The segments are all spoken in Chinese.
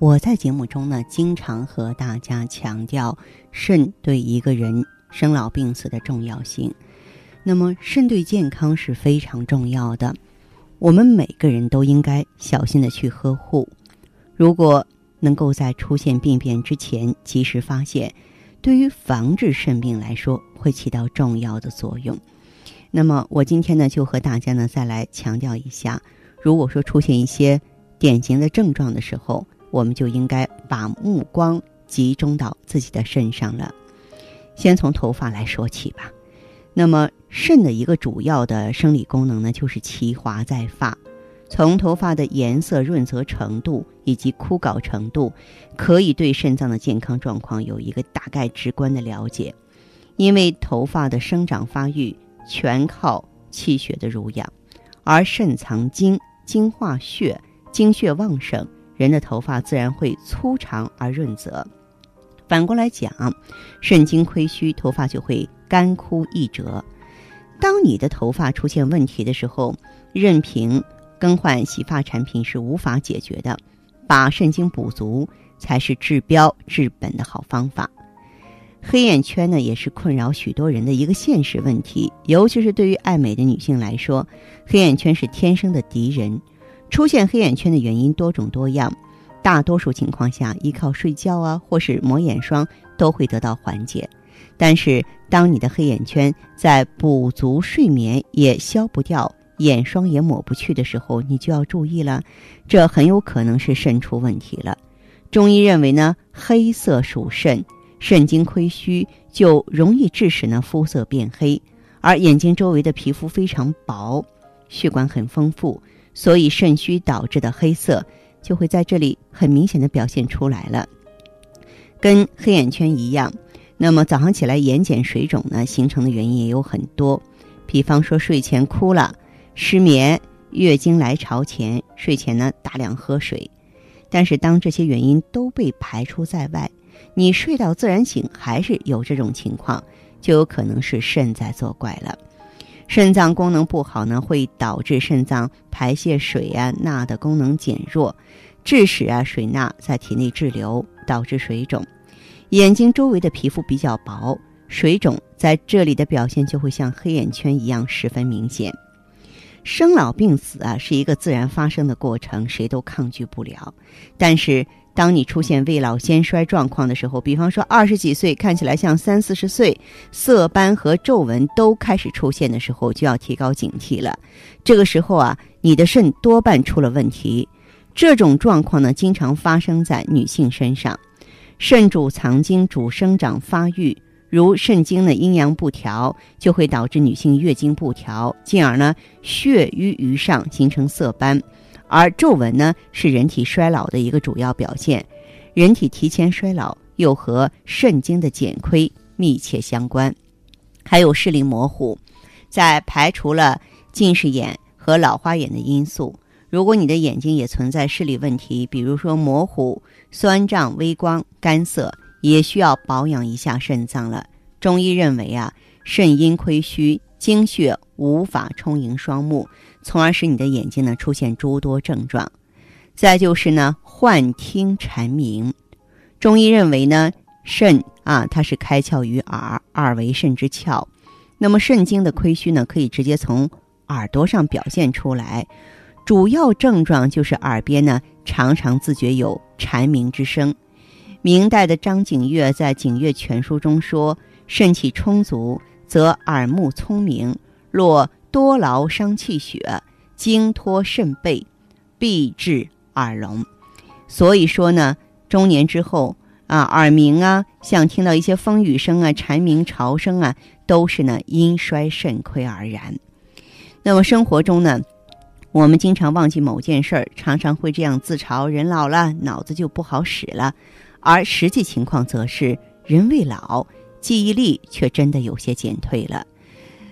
我在节目中呢，经常和大家强调肾对一个人生老病死的重要性。那么，肾对健康是非常重要的，我们每个人都应该小心的去呵护。如果能够在出现病变之前及时发现，对于防治肾病来说，会起到重要的作用。那么，我今天呢，就和大家呢再来强调一下。如果说出现一些典型的症状的时候，我们就应该把目光集中到自己的身上了。先从头发来说起吧。那么，肾的一个主要的生理功能呢，就是其华在发。从头发的颜色、润泽程度以及枯槁程度，可以对肾脏的健康状况有一个大概直观的了解。因为头发的生长发育全靠气血的濡养，而肾藏精。精化血，精血旺盛，人的头发自然会粗长而润泽。反过来讲，肾精亏虚，头发就会干枯易折。当你的头发出现问题的时候，任凭更换洗发产品是无法解决的，把肾精补足才是治标治本的好方法。黑眼圈呢，也是困扰许多人的一个现实问题，尤其是对于爱美的女性来说，黑眼圈是天生的敌人。出现黑眼圈的原因多种多样，大多数情况下依靠睡觉啊，或是抹眼霜都会得到缓解。但是，当你的黑眼圈在补足睡眠也消不掉，眼霜也抹不去的时候，你就要注意了，这很有可能是肾出问题了。中医认为呢，黑色属肾。肾精亏虚就容易致使呢肤色变黑，而眼睛周围的皮肤非常薄，血管很丰富，所以肾虚导致的黑色就会在这里很明显的表现出来了。跟黑眼圈一样，那么早上起来眼睑水肿呢形成的原因也有很多，比方说睡前哭了、失眠、月经来潮前、睡前呢大量喝水，但是当这些原因都被排除在外。你睡到自然醒，还是有这种情况，就有可能是肾在作怪了。肾脏功能不好呢，会导致肾脏排泄水啊钠的功能减弱，致使啊水钠在体内滞留，导致水肿。眼睛周围的皮肤比较薄，水肿在这里的表现就会像黑眼圈一样十分明显。生老病死啊是一个自然发生的过程，谁都抗拒不了，但是。当你出现未老先衰状况的时候，比方说二十几岁看起来像三四十岁，色斑和皱纹都开始出现的时候，就要提高警惕了。这个时候啊，你的肾多半出了问题。这种状况呢，经常发生在女性身上。肾主藏精，主生长发育，如肾精的阴阳不调，就会导致女性月经不调，进而呢血瘀于上，形成色斑。而皱纹呢，是人体衰老的一个主要表现。人体提前衰老又和肾精的减亏密切相关。还有视力模糊，在排除了近视眼和老花眼的因素，如果你的眼睛也存在视力问题，比如说模糊、酸胀、微光、干涩，也需要保养一下肾脏了。中医认为啊，肾阴亏虚。精血无法充盈双目，从而使你的眼睛呢出现诸多症状。再就是呢，幻听蝉鸣。中医认为呢，肾啊，它是开窍于耳，耳为肾之窍。那么肾精的亏虚呢，可以直接从耳朵上表现出来。主要症状就是耳边呢，常常自觉有蝉鸣之声。明代的张景岳在《景岳全书》中说：“肾气充足。”则耳目聪明，若多劳伤气血，精脱肾背，必致耳聋。所以说呢，中年之后啊，耳鸣啊，像听到一些风雨声啊、蝉鸣潮声啊，都是呢因衰肾亏而然。那么生活中呢，我们经常忘记某件事儿，常常会这样自嘲：人老了，脑子就不好使了。而实际情况则是，人未老，记忆力却真的有些减退了。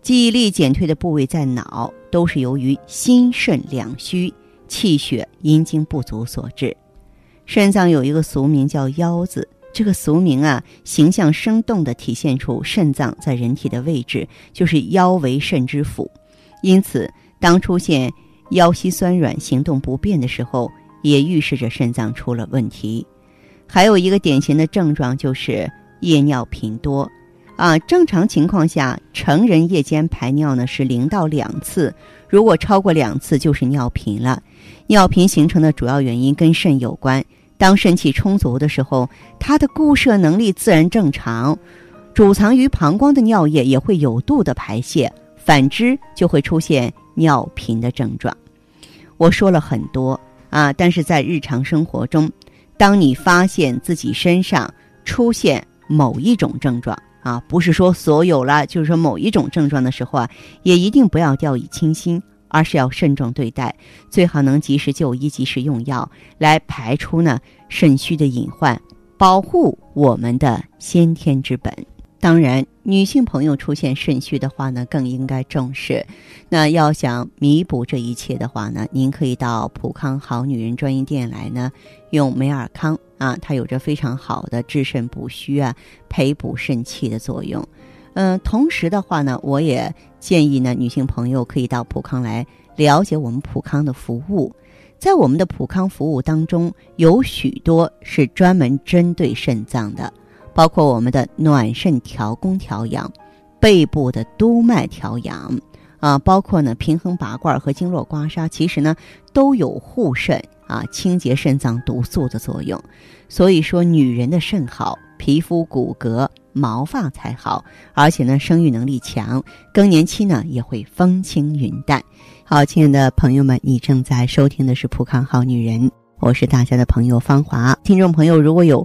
记忆力减退的部位在脑，都是由于心肾两虚、气血阴精不足所致。肾脏有一个俗名叫“腰”子，这个俗名啊，形象生动地体现出肾脏在人体的位置，就是腰为肾之府。因此，当出现腰膝酸软、行动不便的时候，也预示着肾脏出了问题。还有一个典型的症状就是夜尿频多，啊，正常情况下，成人夜间排尿呢是零到两次，如果超过两次就是尿频了。尿频形成的主要原因跟肾有关，当肾气充足的时候，它的固摄能力自然正常，储藏于膀胱的尿液也会有度的排泄，反之就会出现尿频的症状。我说了很多啊，但是在日常生活中。当你发现自己身上出现某一种症状啊，不是说所有了，就是说某一种症状的时候啊，也一定不要掉以轻心，而是要慎重对待，最好能及时就医、及时用药，来排除呢肾虚的隐患，保护我们的先天之本。当然，女性朋友出现肾虚的话呢，更应该重视。那要想弥补这一切的话呢，您可以到普康好女人专营店来呢，用美尔康啊，它有着非常好的治肾补虚啊、培补肾气的作用。嗯，同时的话呢，我也建议呢，女性朋友可以到普康来了解我们普康的服务。在我们的普康服务当中，有许多是专门针对肾脏的。包括我们的暖肾调宫调养，背部的督脉调养，啊，包括呢平衡拔罐和经络刮痧，其实呢都有护肾啊、清洁肾脏毒素的作用。所以说，女人的肾好，皮肤骨骼毛发才好，而且呢生育能力强，更年期呢也会风轻云淡。好，亲爱的朋友们，你正在收听的是《普康好女人》，我是大家的朋友芳华。听众朋友，如果有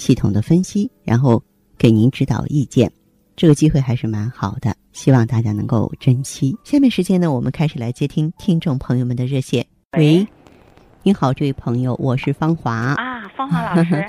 系统的分析，然后给您指导意见，这个机会还是蛮好的，希望大家能够珍惜。下面时间呢，我们开始来接听听众朋友们的热线。喂，您好，这位朋友，我是芳华。啊，芳华老师，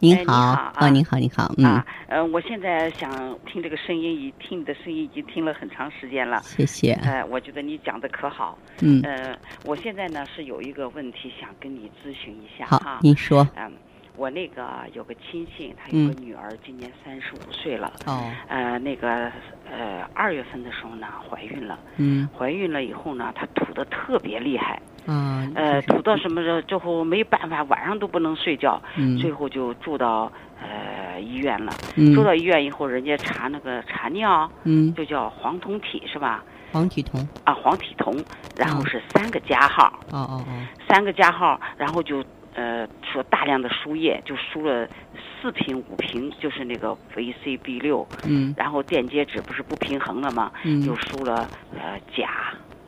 您好啊，您好，您好，嗯，呃，我现在想听这个声音，已听你的声音已经听了很长时间了，谢谢。呃，我觉得你讲的可好，嗯，呃，我现在呢是有一个问题想跟你咨询一下，好，您说，嗯。我那个有个亲戚，他有个女儿，今年三十五岁了。哦。呃，那个呃，二月份的时候呢，怀孕了。嗯。怀孕了以后呢，她吐的特别厉害。嗯。呃，吐到什么时候？最后没办法，晚上都不能睡觉。嗯。最后就住到呃医院了。嗯。住到医院以后，人家查那个查尿。嗯。就叫黄酮体是吧？黄体酮。啊，黄体酮，然后是三个加号。哦哦哦。三个加号，然后就。呃，说大量的输液，就输了四瓶五瓶，就是那个维 C B 六，嗯，然后电解质不是不平衡了吗？嗯，又输了呃钾，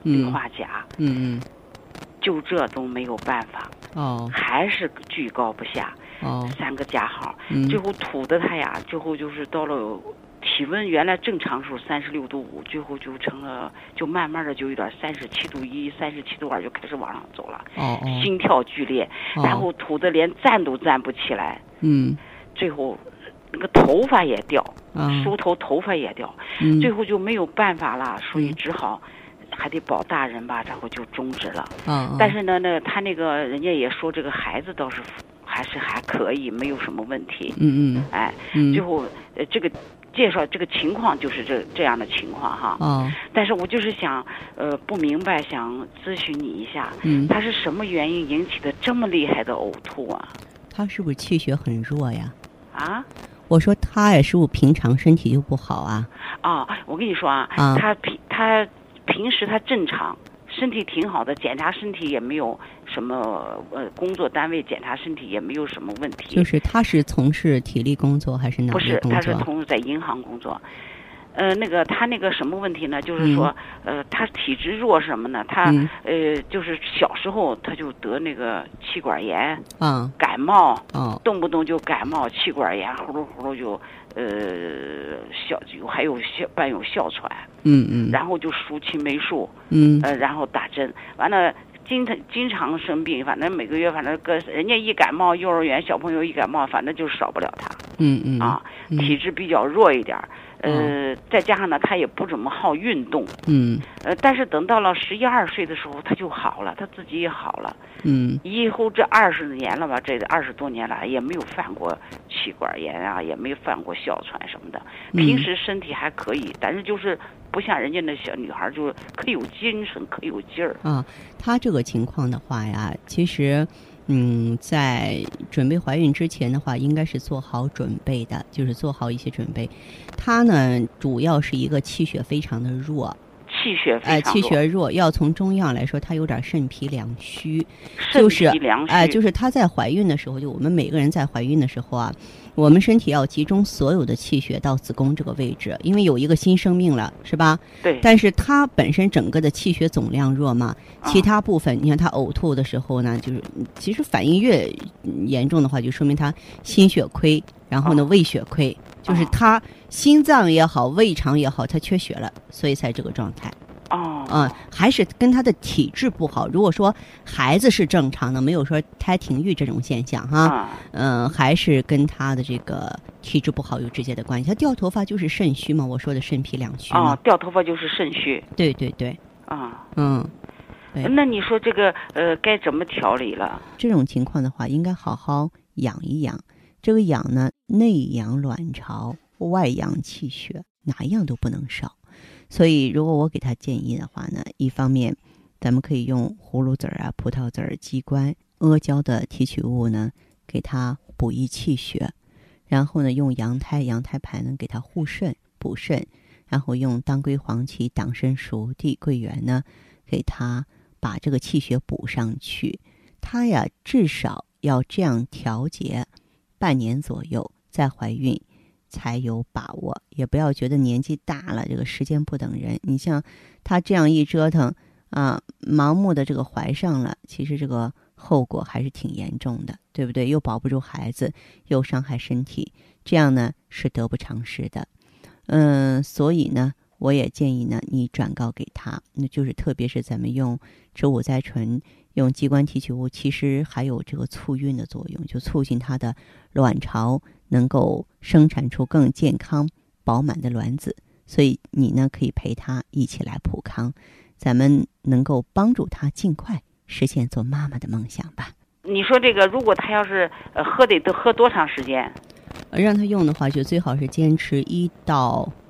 氯化钾，嗯嗯，就这都没有办法，哦，还是居高不下，哦，三个加号，嗯，最后吐的他呀，最后就是到了。体温原来正常时候三十六度五，最后就成了，就慢慢的就有点三十七度一、三十七度二就开始往上走了。哦哦。心跳剧烈，然后吐的连站都站不起来。嗯。最后，那个头发也掉，梳头头发也掉。嗯。最后就没有办法了，所以只好还得保大人吧，然后就终止了。嗯但是呢，那他那个人家也说这个孩子倒是还是还可以，没有什么问题。嗯嗯。哎。嗯。最后，呃，这个。介绍这个情况就是这这样的情况哈，哦，但是我就是想，呃，不明白，想咨询你一下，嗯，他是什么原因引起的这么厉害的呕吐啊？他是不是气血很弱呀？啊？我说他呀是不是平常身体就不好啊？啊，我跟你说啊，啊，他平他平时他正常，身体挺好的，检查身体也没有什么呃，工作单位检查身体也没有什么问题。就是他是从事体力工作还是脑不是，力工作？他是从事在银行工作。呃，那个他那个什么问题呢？就是说，呃，他体质弱什么呢？他嗯呃，就是小时候他就得那个气管炎、嗯感冒，嗯动不动就感冒、气管炎，呼噜呼噜就呃哮，就还有哮伴有哮喘，嗯嗯然后就输青霉素，嗯呃，然后打针，完了。经常经常生病，反正每个月，反正个人家一感冒，幼儿园小朋友一感冒，反正就少不了他。嗯嗯啊，嗯体质比较弱一点儿，呃，再加上呢，他也不怎么好运动，嗯呃，但是等到了十一二岁的时候，他就好了，他自己也好了。嗯以后这二十年了吧，这二十多年来也没有犯过气管炎啊，也没犯过哮喘什么的，平时身体还可以，但是就是不像人家那小女孩儿，就是可有精神，可有劲儿。啊，他这个情况的话呀，其实。嗯，在准备怀孕之前的话，应该是做好准备的，就是做好一些准备。她呢，主要是一个气血非常的弱，气血非哎，气血弱，要从中药来说，她有点肾脾两虚，肾就是脾两虚，哎，就是她在怀孕的时候，就我们每个人在怀孕的时候啊，我们身体要集中所有的气血到子宫这个位置，因为有一个新生命了，是吧？对，但是它本身整个的气血总量弱嘛，其啊他部分，你看它呕吐的时候呢，就是其实反应越严重的话，就说明它心血亏，然后呢哦胃血亏，就是它心脏也好，胃肠也好，它缺血了，所以才这个状态。哦，嗯，还是跟他的体质不好。如果说孩子是正常的，没有说胎停育这种现象哈，啊，嗯、还是跟他的这个体质不好有直接的关系。他掉头发就是肾虚嘛，我说的肾脾两虚嘛。哦，掉头发就是肾虚对对对，啊。嗯，对那你说这个呃该怎么调理了？这种情况的话，应该好好养一养。这个养呢，内养卵巢，外养气血，哪一样都不能少。所以，如果我给他建议的话呢，一方面，咱们可以用葫芦籽儿啊、葡萄籽儿、鸡冠、阿胶的提取物呢，给他补益气血；然后呢，用羊胎、羊胎盘呢，给他护肾、补肾；然后用当归、黄芪、党参、熟地、桂圆呢，给他把这个气血补上去。他呀，至少要这样调节半年左右，再怀孕才有把握。也不要觉得年纪大了，这个时间不等人。你像他这样一折腾啊，盲目的这个怀上了，其实这个后果还是挺严重的，对不对？又保不住孩子，又伤害身体，这样呢是得不偿失的。嗯，所以呢，我也建议呢，你转告给他，那就是特别是咱们用植物甾醇。用鸡冠提取物，其实还有这个促孕的作用，就促进它的卵巢能够生产出更健康、饱满的卵子。所以你呢，可以陪他一起来普康，咱们能够帮助他尽快实现做妈妈的梦想吧。你说这个，如果他要是呃喝得都喝多长时间？呃让他用的话，就最好是坚持一到呃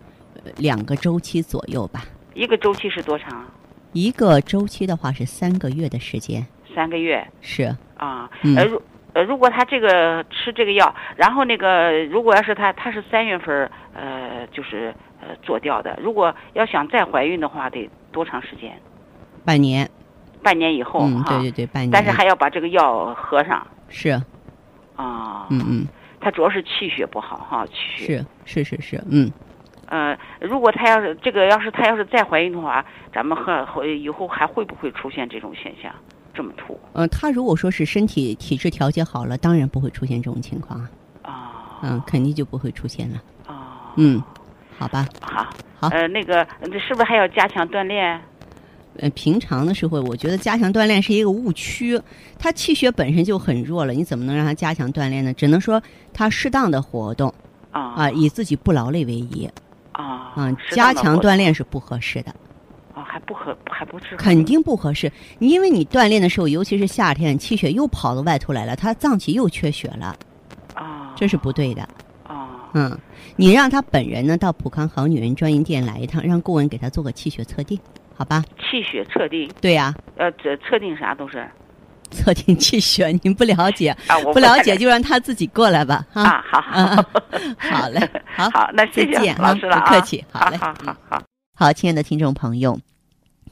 两个周期左右吧。一个周期是多长？一个周期的话是三个月的时间，三个月是啊。嗯呃，如呃，如果他这个吃这个药，然后那个如果要是他他是三月份呃就是呃做掉的，如果要想再怀孕的话，得多长时间？半年。半年以后。对对对，半年。但是还要把这个药喝上是，啊。嗯嗯，他主要是气血不好哈，气血。是是是是，嗯。呃，如果她要是这个，要是她要是再怀孕的话，咱们和会以后还会不会出现这种现象，这么吐呃，她如果说是身体体质调节好了，当然不会出现这种情况啊，啊？嗯，肯定就不会出现了。啊，嗯，好吧，好，好呃，那个，这是不是还要加强锻炼？呃，平常的时候，我觉得加强锻炼是一个误区。他气血本身就很弱了，你怎么能让他加强锻炼呢？只能说他适当的活动啊啊，以自己不劳累为宜。啊嗯，加强锻炼是不合适的，啊，还不合，还不适合。肯定不合适。你因为你锻炼的时候，尤其是夏天，气血又跑到外头来了，他脏器又缺血了，啊，这是不对的。啊。嗯，你让他本人呢到普康好女人专营店来一趟，让顾问给他做个气血测定，好吧？气血测定，对呀、呃，这测定啥都是测定气血，您不了解，啊，我不了解就让他自己过来吧，哈。啊，好嗯好嗯好嘞，好，好，那谢谢再见啊老师了啊，不客气好嘞好好好好。好，亲爱的听众朋友，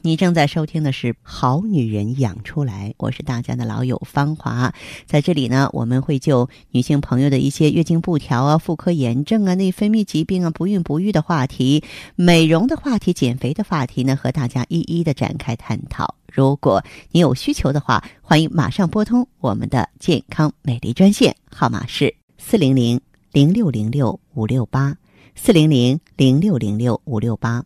你正在收听的是《好女人养出来》，我是大家的老友芳华。在这里呢，我们会就女性朋友的一些月经不调啊、妇科炎症啊、内分泌疾病啊、不孕不育的话题、美容的话题、减肥的话题呢，和大家一一的展开探讨。如果你有需求的话，欢迎马上拨通我们的健康美丽专线，号码是四零零零六零六五六八四零零零六零六五六八。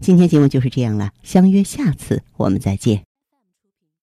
今天节目就是这样了，相约下次我们再见。